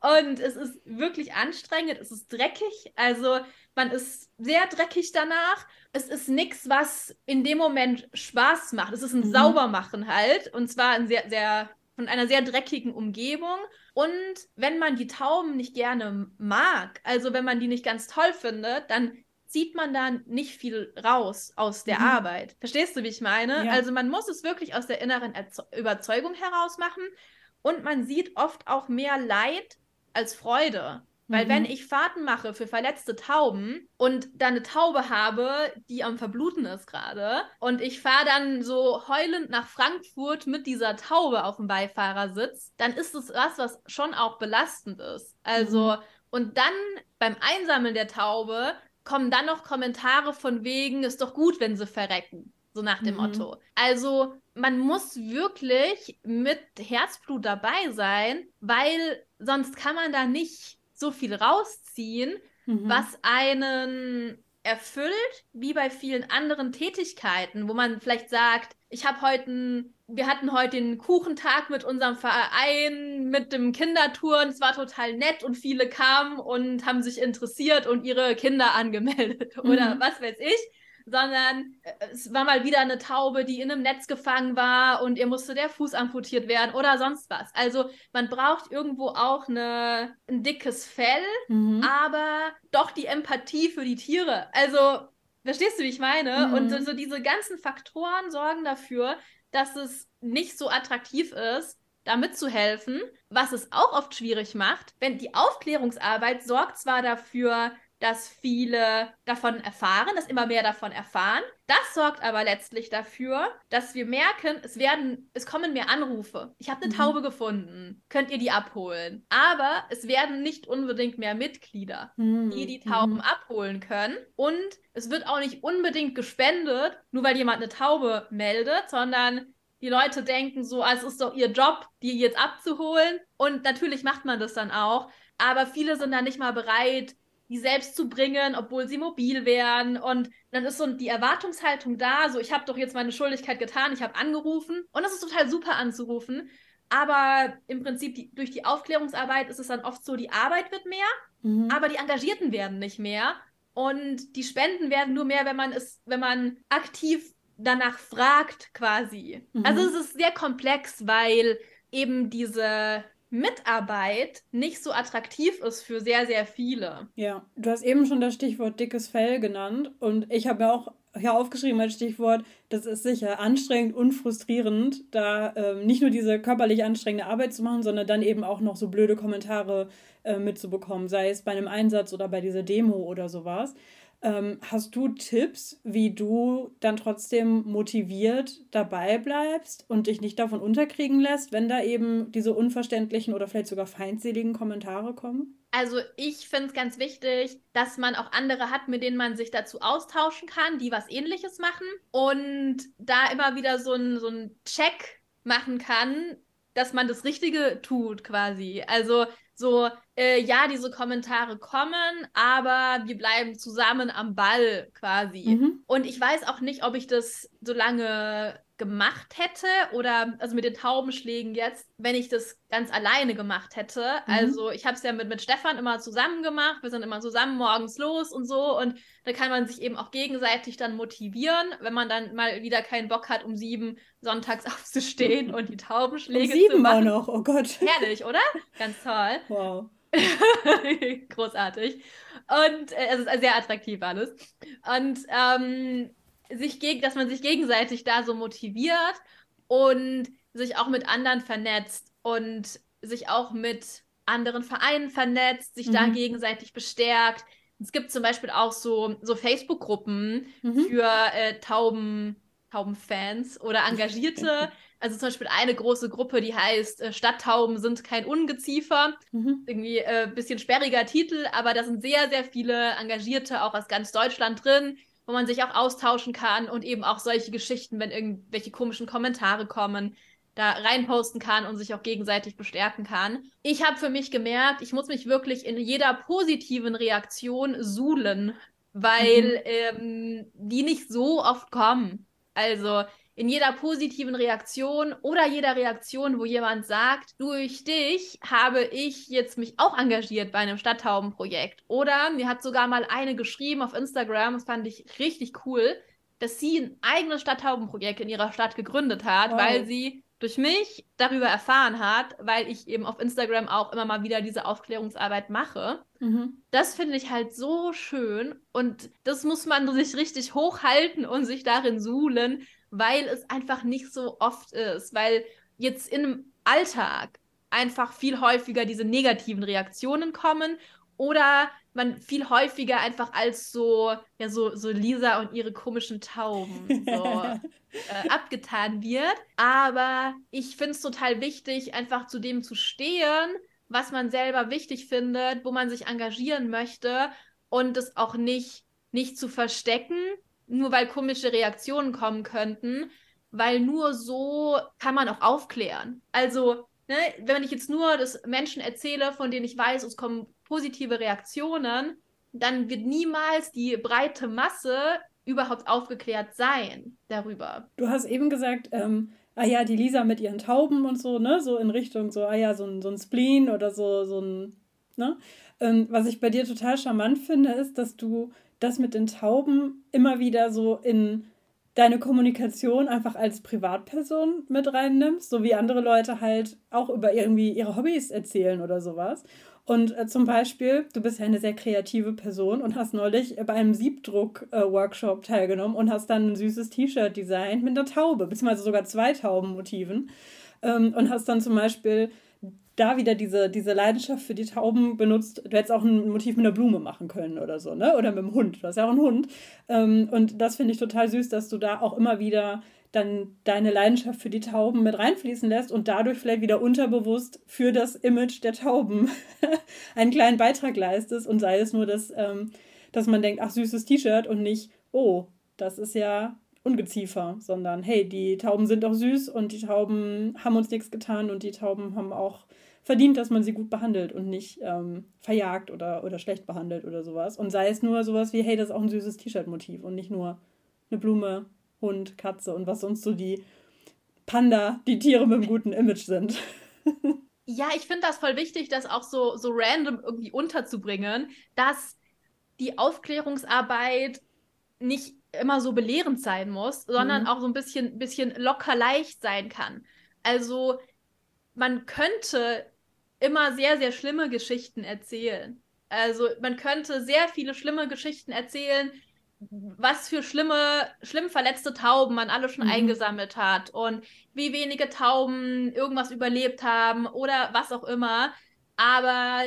Und es ist wirklich anstrengend, es ist dreckig. Also man ist sehr dreckig danach. Es ist nichts, was in dem Moment Spaß macht. Es ist ein mhm. Saubermachen halt. Und zwar ein sehr, sehr von einer sehr dreckigen Umgebung. Und wenn man die Tauben nicht gerne mag, also wenn man die nicht ganz toll findet, dann zieht man da nicht viel raus aus der mhm. Arbeit. Verstehst du, wie ich meine? Ja. Also man muss es wirklich aus der inneren Erze Überzeugung heraus machen. Und man sieht oft auch mehr Leid als Freude. Weil mhm. wenn ich Fahrten mache für verletzte Tauben und dann eine Taube habe, die am Verbluten ist gerade, und ich fahre dann so heulend nach Frankfurt mit dieser Taube auf dem Beifahrersitz, dann ist es was, was schon auch belastend ist. Also, mhm. und dann beim Einsammeln der Taube kommen dann noch Kommentare von wegen, ist doch gut, wenn sie verrecken. So nach dem mhm. Motto. Also man muss wirklich mit Herzblut dabei sein, weil sonst kann man da nicht so viel rausziehen, mhm. was einen erfüllt, wie bei vielen anderen Tätigkeiten, wo man vielleicht sagt, ich habe heute, wir hatten heute den Kuchentag mit unserem Verein, mit dem Kindertouren, es war total nett und viele kamen und haben sich interessiert und ihre Kinder angemeldet [LAUGHS] mhm. oder was weiß ich. Sondern äh, es war mal wieder eine Taube, die in einem Netz gefangen war und ihr musste der Fuß amputiert werden oder sonst was. Also man braucht irgendwo auch eine, ein dickes Fell, mhm. aber doch die Empathie für die Tiere. Also verstehst du, wie ich meine? Mhm. Und so, so diese ganzen Faktoren sorgen dafür, dass es nicht so attraktiv ist, da mitzuhelfen, was es auch oft schwierig macht, wenn die Aufklärungsarbeit sorgt zwar dafür, dass viele davon erfahren, dass immer mehr davon erfahren. Das sorgt aber letztlich dafür, dass wir merken, es werden, es kommen mehr Anrufe. Ich habe eine mhm. Taube gefunden. Könnt ihr die abholen? Aber es werden nicht unbedingt mehr Mitglieder, mhm. die die Tauben mhm. abholen können. Und es wird auch nicht unbedingt gespendet, nur weil jemand eine Taube meldet, sondern die Leute denken so, ah, es ist doch ihr Job, die jetzt abzuholen. Und natürlich macht man das dann auch. Aber viele sind dann nicht mal bereit, die selbst zu bringen, obwohl sie mobil wären. Und dann ist so die Erwartungshaltung da, so ich habe doch jetzt meine Schuldigkeit getan, ich habe angerufen. Und das ist total super anzurufen. Aber im Prinzip die, durch die Aufklärungsarbeit ist es dann oft so, die Arbeit wird mehr, mhm. aber die Engagierten werden nicht mehr. Und die Spenden werden nur mehr, wenn man es, wenn man aktiv danach fragt, quasi. Mhm. Also es ist sehr komplex, weil eben diese Mitarbeit nicht so attraktiv ist für sehr, sehr viele. Ja, du hast eben schon das Stichwort dickes Fell genannt und ich habe ja auch hier aufgeschrieben als Stichwort, das ist sicher anstrengend und frustrierend, da ähm, nicht nur diese körperlich anstrengende Arbeit zu machen, sondern dann eben auch noch so blöde Kommentare äh, mitzubekommen, sei es bei einem Einsatz oder bei dieser Demo oder sowas. Ähm, hast du Tipps, wie du dann trotzdem motiviert dabei bleibst und dich nicht davon unterkriegen lässt, wenn da eben diese unverständlichen oder vielleicht sogar feindseligen Kommentare kommen? Also ich finde es ganz wichtig, dass man auch andere hat, mit denen man sich dazu austauschen kann, die was ähnliches machen und da immer wieder so ein, so ein Check machen kann, dass man das Richtige tut quasi. Also so, äh, ja, diese Kommentare kommen, aber wir bleiben zusammen am Ball quasi. Mhm. Und ich weiß auch nicht, ob ich das so lange gemacht hätte oder also mit den Taubenschlägen jetzt, wenn ich das ganz alleine gemacht hätte. Mhm. Also ich habe es ja mit, mit Stefan immer zusammen gemacht. Wir sind immer zusammen morgens los und so und da kann man sich eben auch gegenseitig dann motivieren, wenn man dann mal wieder keinen Bock hat, um sieben sonntags [LAUGHS] aufzustehen und die Taubenschläge um sieben zu machen. Mal noch, oh Gott. Herrlich, oder? Ganz toll. [LAUGHS] Wow. [LAUGHS] Großartig. Und äh, es ist sehr attraktiv alles. Und ähm, sich gegen, dass man sich gegenseitig da so motiviert und sich auch mit anderen vernetzt und sich auch mit anderen Vereinen vernetzt, sich mhm. da gegenseitig bestärkt. Es gibt zum Beispiel auch so, so Facebook-Gruppen mhm. für äh, Tauben, Taubenfans oder Engagierte. [LAUGHS] Also zum Beispiel eine große Gruppe, die heißt äh, Stadttauben sind kein Ungeziefer. Mhm. Irgendwie ein äh, bisschen sperriger Titel, aber da sind sehr, sehr viele Engagierte auch aus ganz Deutschland drin, wo man sich auch austauschen kann und eben auch solche Geschichten, wenn irgendwelche komischen Kommentare kommen, da reinposten kann und sich auch gegenseitig bestärken kann. Ich habe für mich gemerkt, ich muss mich wirklich in jeder positiven Reaktion suhlen, weil mhm. ähm, die nicht so oft kommen. Also in jeder positiven Reaktion oder jeder Reaktion, wo jemand sagt, durch dich habe ich jetzt mich auch engagiert bei einem Stadttaubenprojekt. Oder mir hat sogar mal eine geschrieben auf Instagram, das fand ich richtig cool, dass sie ein eigenes Stadttaubenprojekt in ihrer Stadt gegründet hat, wow. weil sie durch mich darüber erfahren hat, weil ich eben auf Instagram auch immer mal wieder diese Aufklärungsarbeit mache. Mhm. Das finde ich halt so schön und das muss man sich richtig hochhalten und sich darin suhlen, weil es einfach nicht so oft ist, weil jetzt im Alltag einfach viel häufiger diese negativen Reaktionen kommen oder man viel häufiger einfach als so, ja, so, so Lisa und ihre komischen Tauben so [LAUGHS] äh, abgetan wird. Aber ich finde es total wichtig, einfach zu dem zu stehen, was man selber wichtig findet, wo man sich engagieren möchte und es auch nicht, nicht zu verstecken, nur weil komische Reaktionen kommen könnten, weil nur so kann man auch aufklären. Also, ne, wenn ich jetzt nur das Menschen erzähle, von denen ich weiß, es kommen positive Reaktionen, dann wird niemals die breite Masse überhaupt aufgeklärt sein darüber. Du hast eben gesagt, ähm, ah ja, die Lisa mit ihren Tauben und so, ne? So in Richtung so, ah ja, so ein, so ein Spleen oder so, so ein Ne? Ähm, was ich bei dir total charmant finde, ist, dass du das mit den Tauben immer wieder so in deine Kommunikation einfach als Privatperson mit reinnimmst, so wie andere Leute halt auch über irgendwie ihre Hobbys erzählen oder sowas. Und äh, zum Beispiel, du bist ja eine sehr kreative Person und hast neulich bei einem Siebdruck-Workshop äh, teilgenommen und hast dann ein süßes T-Shirt designt mit einer Taube, beziehungsweise sogar zwei Taubenmotiven. Ähm, und hast dann zum Beispiel da wieder diese, diese Leidenschaft für die Tauben benutzt. Du hättest auch ein Motiv mit einer Blume machen können oder so, ne? Oder mit einem Hund. Du hast ja auch einen Hund. Ähm, und das finde ich total süß, dass du da auch immer wieder dann deine Leidenschaft für die Tauben mit reinfließen lässt und dadurch vielleicht wieder unterbewusst für das Image der Tauben [LAUGHS] einen kleinen Beitrag leistest und sei es nur, dass, ähm, dass man denkt, ach, süßes T-Shirt und nicht, oh, das ist ja Ungeziefer, sondern hey, die Tauben sind doch süß und die Tauben haben uns nichts getan und die Tauben haben auch verdient, dass man sie gut behandelt und nicht ähm, verjagt oder, oder schlecht behandelt oder sowas. Und sei es nur sowas wie, hey, das ist auch ein süßes T-Shirt-Motiv und nicht nur eine Blume, Hund, Katze und was sonst so die Panda, die Tiere mit einem guten Image sind. ja, ich finde das voll wichtig, das auch so, so random irgendwie unterzubringen, dass die Aufklärungsarbeit nicht immer so belehrend sein muss, sondern mhm. auch so ein bisschen, bisschen locker leicht sein kann. Also man könnte immer sehr, sehr schlimme Geschichten erzählen. Also man könnte sehr viele schlimme Geschichten erzählen, was für schlimme, schlimm verletzte Tauben man alle schon mhm. eingesammelt hat und wie wenige Tauben irgendwas überlebt haben oder was auch immer. Aber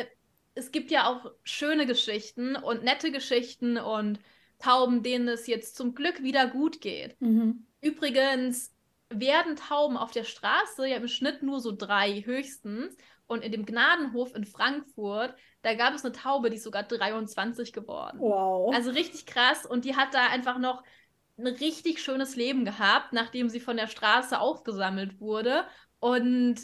es gibt ja auch schöne Geschichten und nette Geschichten und Tauben, denen es jetzt zum Glück wieder gut geht. Mhm. Übrigens werden Tauben auf der Straße ja im Schnitt nur so drei höchstens. Und in dem Gnadenhof in Frankfurt, da gab es eine Taube, die ist sogar 23 geworden. Wow. Also richtig krass. Und die hat da einfach noch ein richtig schönes Leben gehabt, nachdem sie von der Straße aufgesammelt wurde. Und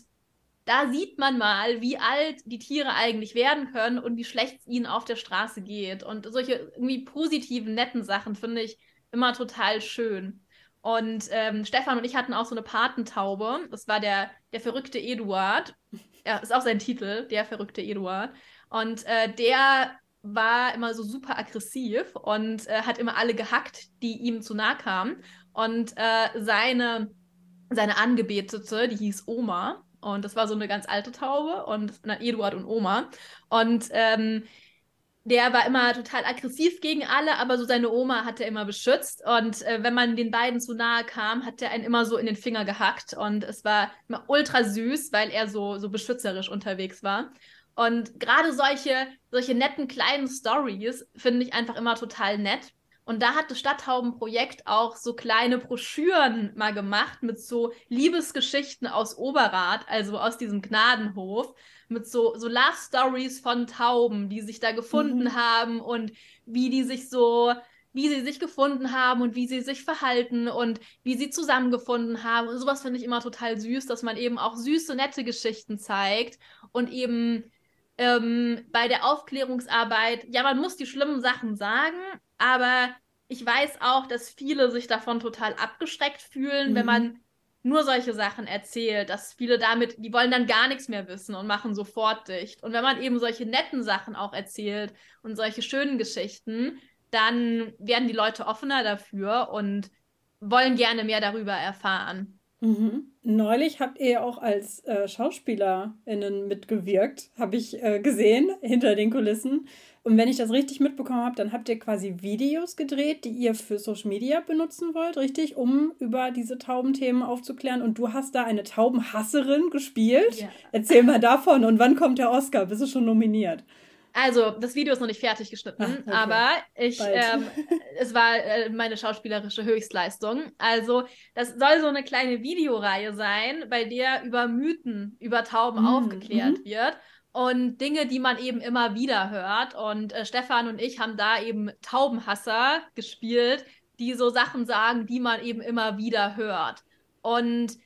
da sieht man mal, wie alt die Tiere eigentlich werden können und wie schlecht es ihnen auf der Straße geht. Und solche irgendwie positiven, netten Sachen finde ich immer total schön. Und ähm, Stefan und ich hatten auch so eine Patentaube. Das war der, der verrückte Eduard. Ja, ist auch sein Titel, der verrückte Eduard. Und äh, der war immer so super aggressiv und äh, hat immer alle gehackt, die ihm zu nahe kamen. Und äh, seine, seine Angebetete, die hieß Oma. Und das war so eine ganz alte Taube und na, Eduard und Oma. Und ähm, der war immer total aggressiv gegen alle, aber so seine Oma hat er immer beschützt. Und äh, wenn man den beiden zu nahe kam, hat er einen immer so in den Finger gehackt. Und es war immer ultra süß, weil er so, so beschützerisch unterwegs war. Und gerade solche, solche netten kleinen Stories finde ich einfach immer total nett. Und da hat das Stadthaubenprojekt auch so kleine Broschüren mal gemacht mit so Liebesgeschichten aus Oberrat, also aus diesem Gnadenhof mit so, so Love Stories von Tauben, die sich da gefunden mhm. haben und wie die sich so, wie sie sich gefunden haben und wie sie sich verhalten und wie sie zusammengefunden haben. Und sowas finde ich immer total süß, dass man eben auch süße, nette Geschichten zeigt und eben ähm, bei der Aufklärungsarbeit, ja, man muss die schlimmen Sachen sagen, aber ich weiß auch, dass viele sich davon total abgeschreckt fühlen, mhm. wenn man nur solche Sachen erzählt, dass viele damit, die wollen dann gar nichts mehr wissen und machen sofort dicht. Und wenn man eben solche netten Sachen auch erzählt und solche schönen Geschichten, dann werden die Leute offener dafür und wollen gerne mehr darüber erfahren. Mhm. Neulich habt ihr auch als äh, SchauspielerInnen mitgewirkt, habe ich äh, gesehen, hinter den Kulissen. Und wenn ich das richtig mitbekommen habe, dann habt ihr quasi Videos gedreht, die ihr für Social Media benutzen wollt, richtig, um über diese Taubenthemen aufzuklären. Und du hast da eine Taubenhasserin gespielt. Ja. Erzähl mal davon und wann kommt der Oscar? Bist du schon nominiert? Also, das Video ist noch nicht fertig geschnitten, Ach, okay. aber ich, ähm, [LAUGHS] es war äh, meine schauspielerische Höchstleistung. Also, das soll so eine kleine Videoreihe sein, bei der über Mythen über Tauben mm, aufgeklärt mm. wird und Dinge, die man eben immer wieder hört. Und äh, Stefan und ich haben da eben Taubenhasser gespielt, die so Sachen sagen, die man eben immer wieder hört. Und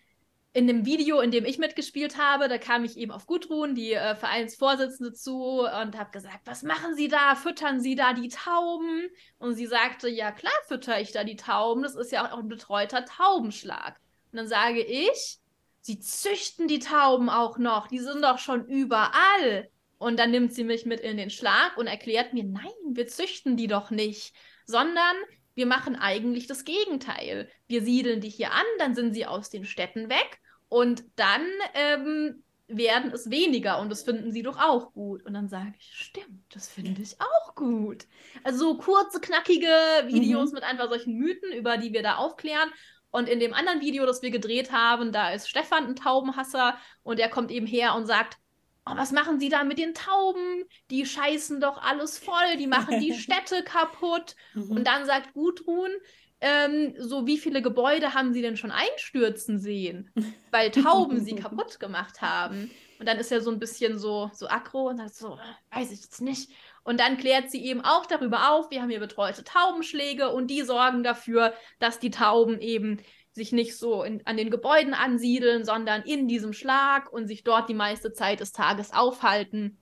in dem Video, in dem ich mitgespielt habe, da kam ich eben auf Gudrun, die äh, Vereinsvorsitzende, zu und habe gesagt, was machen Sie da? Füttern Sie da die Tauben? Und sie sagte, ja klar fütter ich da die Tauben, das ist ja auch ein betreuter Taubenschlag. Und dann sage ich, Sie züchten die Tauben auch noch. Die sind doch schon überall. Und dann nimmt sie mich mit in den Schlag und erklärt mir, nein, wir züchten die doch nicht, sondern wir machen eigentlich das Gegenteil. Wir siedeln die hier an, dann sind sie aus den Städten weg und dann ähm, werden es weniger und das finden sie doch auch gut. Und dann sage ich, stimmt, das finde ich auch gut. Also so kurze, knackige Videos mhm. mit einfach solchen Mythen, über die wir da aufklären. Und in dem anderen Video, das wir gedreht haben, da ist Stefan ein Taubenhasser und der kommt eben her und sagt, oh, was machen Sie da mit den Tauben? Die scheißen doch alles voll, die machen die [LAUGHS] Städte kaputt. Mhm. Und dann sagt Gudrun, ähm, so wie viele Gebäude haben Sie denn schon einstürzen sehen? Weil Tauben sie [LAUGHS] kaputt gemacht haben. Und dann ist er so ein bisschen so, so aggro und sagt so, weiß ich jetzt nicht. Und dann klärt sie eben auch darüber auf, wir haben hier betreute Taubenschläge und die sorgen dafür, dass die Tauben eben sich nicht so in, an den Gebäuden ansiedeln, sondern in diesem Schlag und sich dort die meiste Zeit des Tages aufhalten.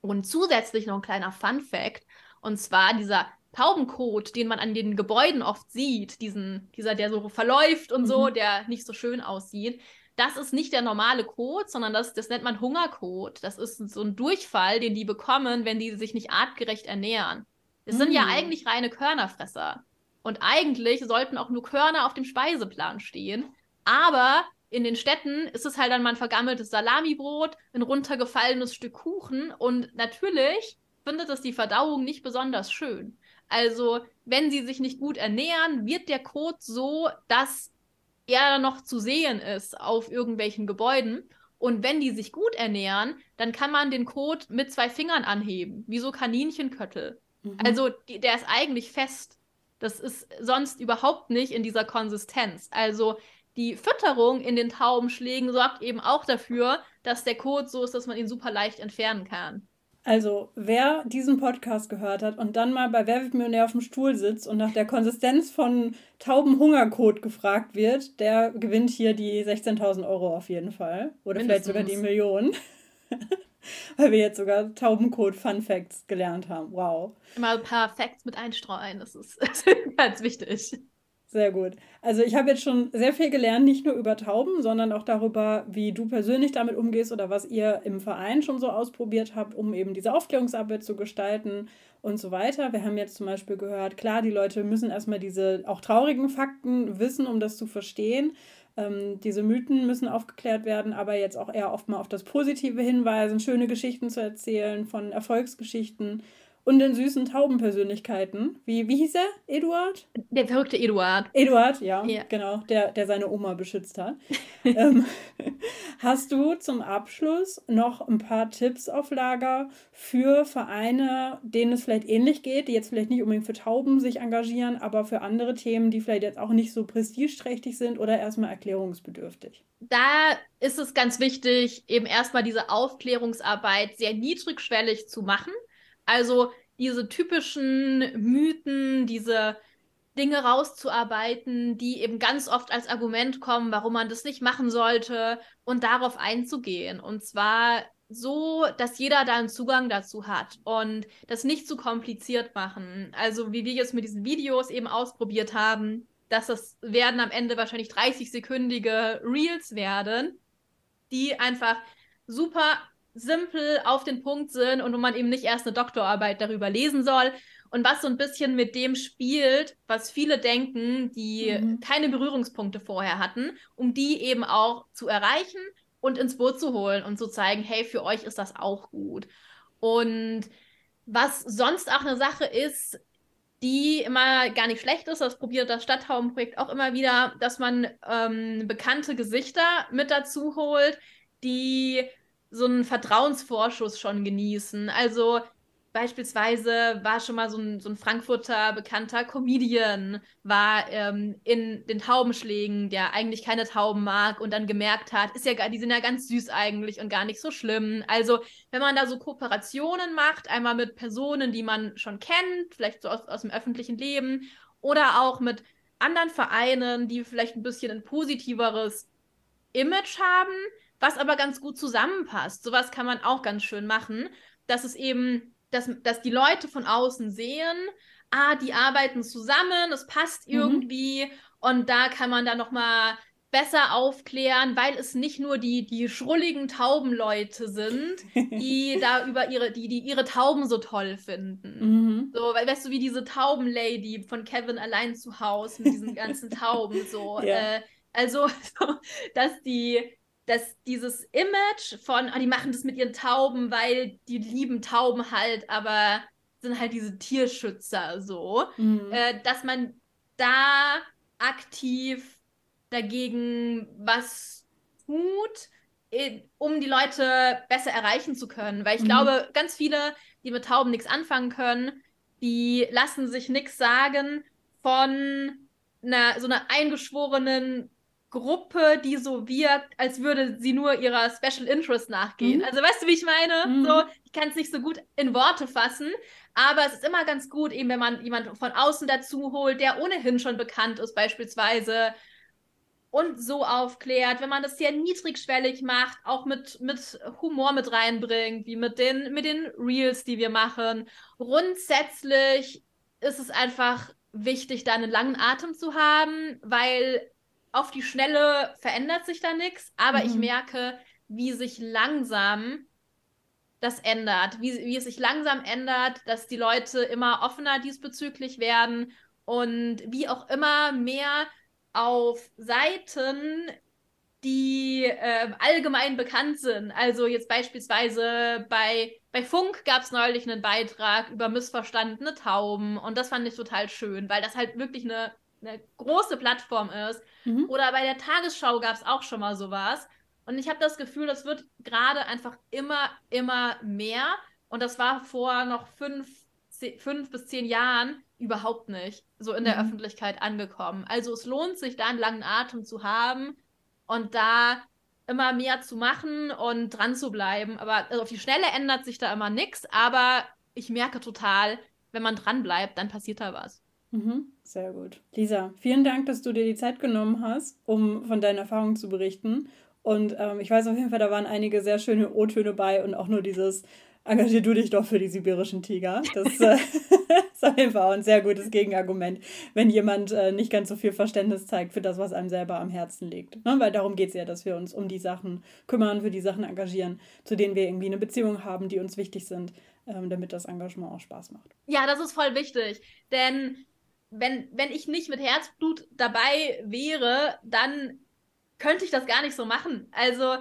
Und zusätzlich noch ein kleiner Fun Fact, und zwar dieser Taubenkot, den man an den Gebäuden oft sieht, diesen, dieser, der so verläuft und mhm. so, der nicht so schön aussieht, das ist nicht der normale Kot, sondern das, das nennt man Hungerkot. Das ist so ein Durchfall, den die bekommen, wenn die sich nicht artgerecht ernähren. Es mhm. sind ja mm. eigentlich reine Körnerfresser. Und eigentlich sollten auch nur Körner auf dem Speiseplan stehen. Aber in den Städten ist es halt dann mal ein vergammeltes Salamibrot, ein runtergefallenes Stück Kuchen. Und natürlich findet es die Verdauung nicht besonders schön. Also, wenn sie sich nicht gut ernähren, wird der Kot so, dass er noch zu sehen ist auf irgendwelchen Gebäuden. Und wenn die sich gut ernähren, dann kann man den Kot mit zwei Fingern anheben, wie so Kaninchenköttel. Mhm. Also, die, der ist eigentlich fest. Das ist sonst überhaupt nicht in dieser Konsistenz. Also die Fütterung in den Taubenschlägen sorgt eben auch dafür, dass der Kot so ist, dass man ihn super leicht entfernen kann. Also, wer diesen Podcast gehört hat und dann mal bei Wer wird Millionär auf dem Stuhl sitzt und nach der Konsistenz von Taubenhungerkot gefragt wird, der gewinnt hier die 16.000 Euro auf jeden Fall. Oder Mindestens. vielleicht sogar die Million. [LAUGHS] [LAUGHS] Weil wir jetzt sogar Taubencode Fun Facts gelernt haben. Wow. Immer ein paar Facts mit einstreuen, [LAUGHS] das ist ganz wichtig. Sehr gut. Also ich habe jetzt schon sehr viel gelernt, nicht nur über Tauben, sondern auch darüber, wie du persönlich damit umgehst oder was ihr im Verein schon so ausprobiert habt, um eben diese Aufklärungsarbeit zu gestalten und so weiter. Wir haben jetzt zum Beispiel gehört, klar, die Leute müssen erstmal diese auch traurigen Fakten wissen, um das zu verstehen. Ähm, diese Mythen müssen aufgeklärt werden, aber jetzt auch eher oft mal auf das Positive hinweisen, schöne Geschichten zu erzählen von Erfolgsgeschichten und den süßen Taubenpersönlichkeiten. Wie, wie hieß er? Eduard? Der verrückte Eduard. Eduard, ja, ja. genau, der, der seine Oma beschützt hat. [LAUGHS] ähm, hast du zum Abschluss noch ein paar Tipps auf Lager für Vereine, denen es vielleicht ähnlich geht, die jetzt vielleicht nicht unbedingt für Tauben sich engagieren, aber für andere Themen, die vielleicht jetzt auch nicht so prestigeträchtig sind oder erstmal erklärungsbedürftig? Da ist es ganz wichtig, eben erstmal diese Aufklärungsarbeit sehr niedrigschwellig zu machen. Also diese typischen Mythen, diese Dinge rauszuarbeiten, die eben ganz oft als Argument kommen, warum man das nicht machen sollte und darauf einzugehen. Und zwar so, dass jeder da einen Zugang dazu hat und das nicht zu kompliziert machen. Also wie wir jetzt mit diesen Videos eben ausprobiert haben, dass das werden am Ende wahrscheinlich 30-sekündige Reels werden, die einfach super simpel auf den Punkt sind und wo man eben nicht erst eine Doktorarbeit darüber lesen soll. Und was so ein bisschen mit dem spielt, was viele denken, die mhm. keine Berührungspunkte vorher hatten, um die eben auch zu erreichen und ins Boot zu holen und zu zeigen, hey, für euch ist das auch gut. Und was sonst auch eine Sache ist, die immer gar nicht schlecht ist, das probiert das Stadthaubenprojekt auch immer wieder, dass man ähm, bekannte Gesichter mit dazu holt, die so einen Vertrauensvorschuss schon genießen. Also beispielsweise war schon mal so ein, so ein Frankfurter bekannter Comedian, war ähm, in den Taubenschlägen, der eigentlich keine Tauben mag und dann gemerkt hat, ist ja, die sind ja ganz süß eigentlich und gar nicht so schlimm. Also wenn man da so Kooperationen macht, einmal mit Personen, die man schon kennt, vielleicht so aus, aus dem öffentlichen Leben oder auch mit anderen Vereinen, die vielleicht ein bisschen ein positiveres Image haben, was aber ganz gut zusammenpasst. Sowas kann man auch ganz schön machen, dass es eben, dass, dass die Leute von außen sehen, ah, die arbeiten zusammen, es passt mhm. irgendwie und da kann man dann nochmal besser aufklären, weil es nicht nur die, die schrulligen Taubenleute sind, [LAUGHS] die da über ihre, die, die ihre Tauben so toll finden. Mhm. So, weil, weißt du, wie diese Taubenlady von Kevin allein zu Hause mit diesen ganzen Tauben, so. [LAUGHS] Ja. Äh, also, so, [LAUGHS] dass die, dass dieses Image von, oh, die machen das mit ihren Tauben, weil die lieben Tauben halt, aber sind halt diese Tierschützer so, mhm. äh, dass man da aktiv dagegen was tut, um die Leute besser erreichen zu können. Weil ich mhm. glaube, ganz viele, die mit Tauben nichts anfangen können, die lassen sich nichts sagen von einer, so einer eingeschworenen Gruppe, die so wirkt, als würde sie nur ihrer Special Interest nachgehen. Mhm. Also weißt du, wie ich meine? Mhm. So, ich kann es nicht so gut in Worte fassen, aber es ist immer ganz gut, eben wenn man jemanden von außen dazu holt, der ohnehin schon bekannt ist, beispielsweise, und so aufklärt, wenn man das sehr niedrigschwellig macht, auch mit, mit Humor mit reinbringt, wie mit den, mit den Reels, die wir machen. Grundsätzlich ist es einfach wichtig, da einen langen Atem zu haben, weil auf die Schnelle verändert sich da nichts, aber mhm. ich merke, wie sich langsam das ändert, wie, wie es sich langsam ändert, dass die Leute immer offener diesbezüglich werden und wie auch immer mehr auf Seiten, die äh, allgemein bekannt sind. Also jetzt beispielsweise bei, bei Funk gab es neulich einen Beitrag über missverstandene Tauben und das fand ich total schön, weil das halt wirklich eine eine große Plattform ist. Mhm. Oder bei der Tagesschau gab es auch schon mal sowas. Und ich habe das Gefühl, das wird gerade einfach immer, immer mehr. Und das war vor noch fünf, fünf bis zehn Jahren überhaupt nicht so in der mhm. Öffentlichkeit angekommen. Also es lohnt sich, da einen langen Atem zu haben und da immer mehr zu machen und dran zu bleiben. Aber also auf die Schnelle ändert sich da immer nichts. Aber ich merke total, wenn man dran bleibt, dann passiert da was. Mhm, sehr gut. Lisa, vielen Dank, dass du dir die Zeit genommen hast, um von deinen Erfahrungen zu berichten. Und ähm, ich weiß auf jeden Fall, da waren einige sehr schöne O-Töne bei und auch nur dieses engagier du dich doch für die sibirischen Tiger. Das äh, [LAUGHS] ist auf jeden Fall auch ein sehr gutes Gegenargument, wenn jemand äh, nicht ganz so viel Verständnis zeigt für das, was einem selber am Herzen liegt. Ne? Weil darum geht es ja, dass wir uns um die Sachen kümmern, für die Sachen engagieren, zu denen wir irgendwie eine Beziehung haben, die uns wichtig sind, ähm, damit das Engagement auch Spaß macht. Ja, das ist voll wichtig. Denn wenn, wenn ich nicht mit Herzblut dabei wäre, dann könnte ich das gar nicht so machen. Also,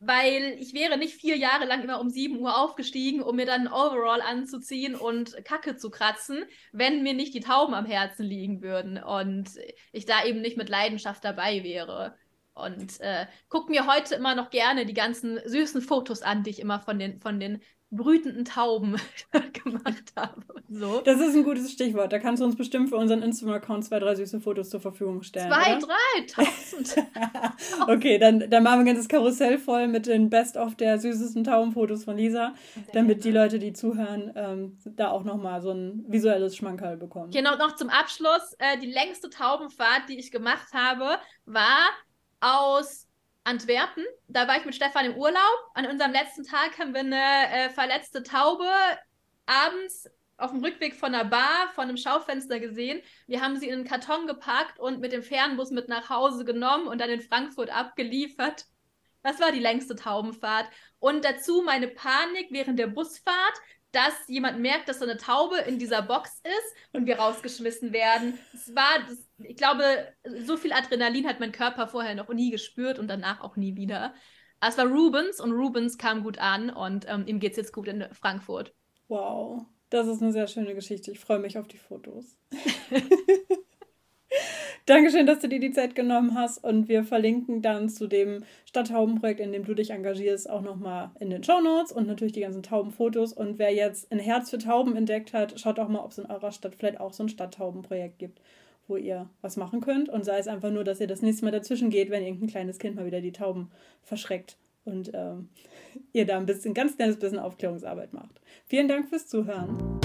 weil ich wäre nicht vier Jahre lang immer um 7 Uhr aufgestiegen, um mir dann ein Overall anzuziehen und Kacke zu kratzen, wenn mir nicht die Tauben am Herzen liegen würden und ich da eben nicht mit Leidenschaft dabei wäre. Und äh, guck mir heute immer noch gerne die ganzen süßen Fotos an, die ich immer von den, von den brütenden Tauben [LAUGHS] gemacht habe. So. Das ist ein gutes Stichwort. Da kannst du uns bestimmt für unseren Instagram-Account zwei, drei süße Fotos zur Verfügung stellen. Zwei, oder? drei, tausend. [LAUGHS] okay, dann, dann machen wir ein ganzes Karussell voll mit den Best-of der süßesten Taubenfotos von Lisa, damit die Leute, die zuhören, ähm, da auch nochmal so ein visuelles Schmankerl bekommen. Genau, noch zum Abschluss. Äh, die längste Taubenfahrt, die ich gemacht habe, war aus Antwerpen. Da war ich mit Stefan im Urlaub. An unserem letzten Tag haben wir eine äh, verletzte Taube abends auf dem Rückweg von der Bar, von einem Schaufenster gesehen. Wir haben sie in einen Karton gepackt und mit dem Fernbus mit nach Hause genommen und dann in Frankfurt abgeliefert. Das war die längste Taubenfahrt. Und dazu meine Panik während der Busfahrt, dass jemand merkt, dass so eine Taube in dieser Box ist und wir rausgeschmissen werden. Es war, das, ich glaube, so viel Adrenalin hat mein Körper vorher noch nie gespürt und danach auch nie wieder. es war Rubens und Rubens kam gut an und ähm, ihm geht es jetzt gut in Frankfurt. Wow, das ist eine sehr schöne Geschichte. Ich freue mich auf die Fotos. [LAUGHS] Dankeschön, dass du dir die Zeit genommen hast und wir verlinken dann zu dem Stadttaubenprojekt, in dem du dich engagierst, auch nochmal in den Show Notes und natürlich die ganzen Taubenfotos. Und wer jetzt ein Herz für Tauben entdeckt hat, schaut auch mal, ob es in eurer Stadt vielleicht auch so ein Stadttaubenprojekt gibt, wo ihr was machen könnt. Und sei es einfach nur, dass ihr das nächste Mal dazwischen geht, wenn irgendein kleines Kind mal wieder die Tauben verschreckt und ähm, ihr da ein bisschen, ganz kleines bisschen Aufklärungsarbeit macht. Vielen Dank fürs Zuhören.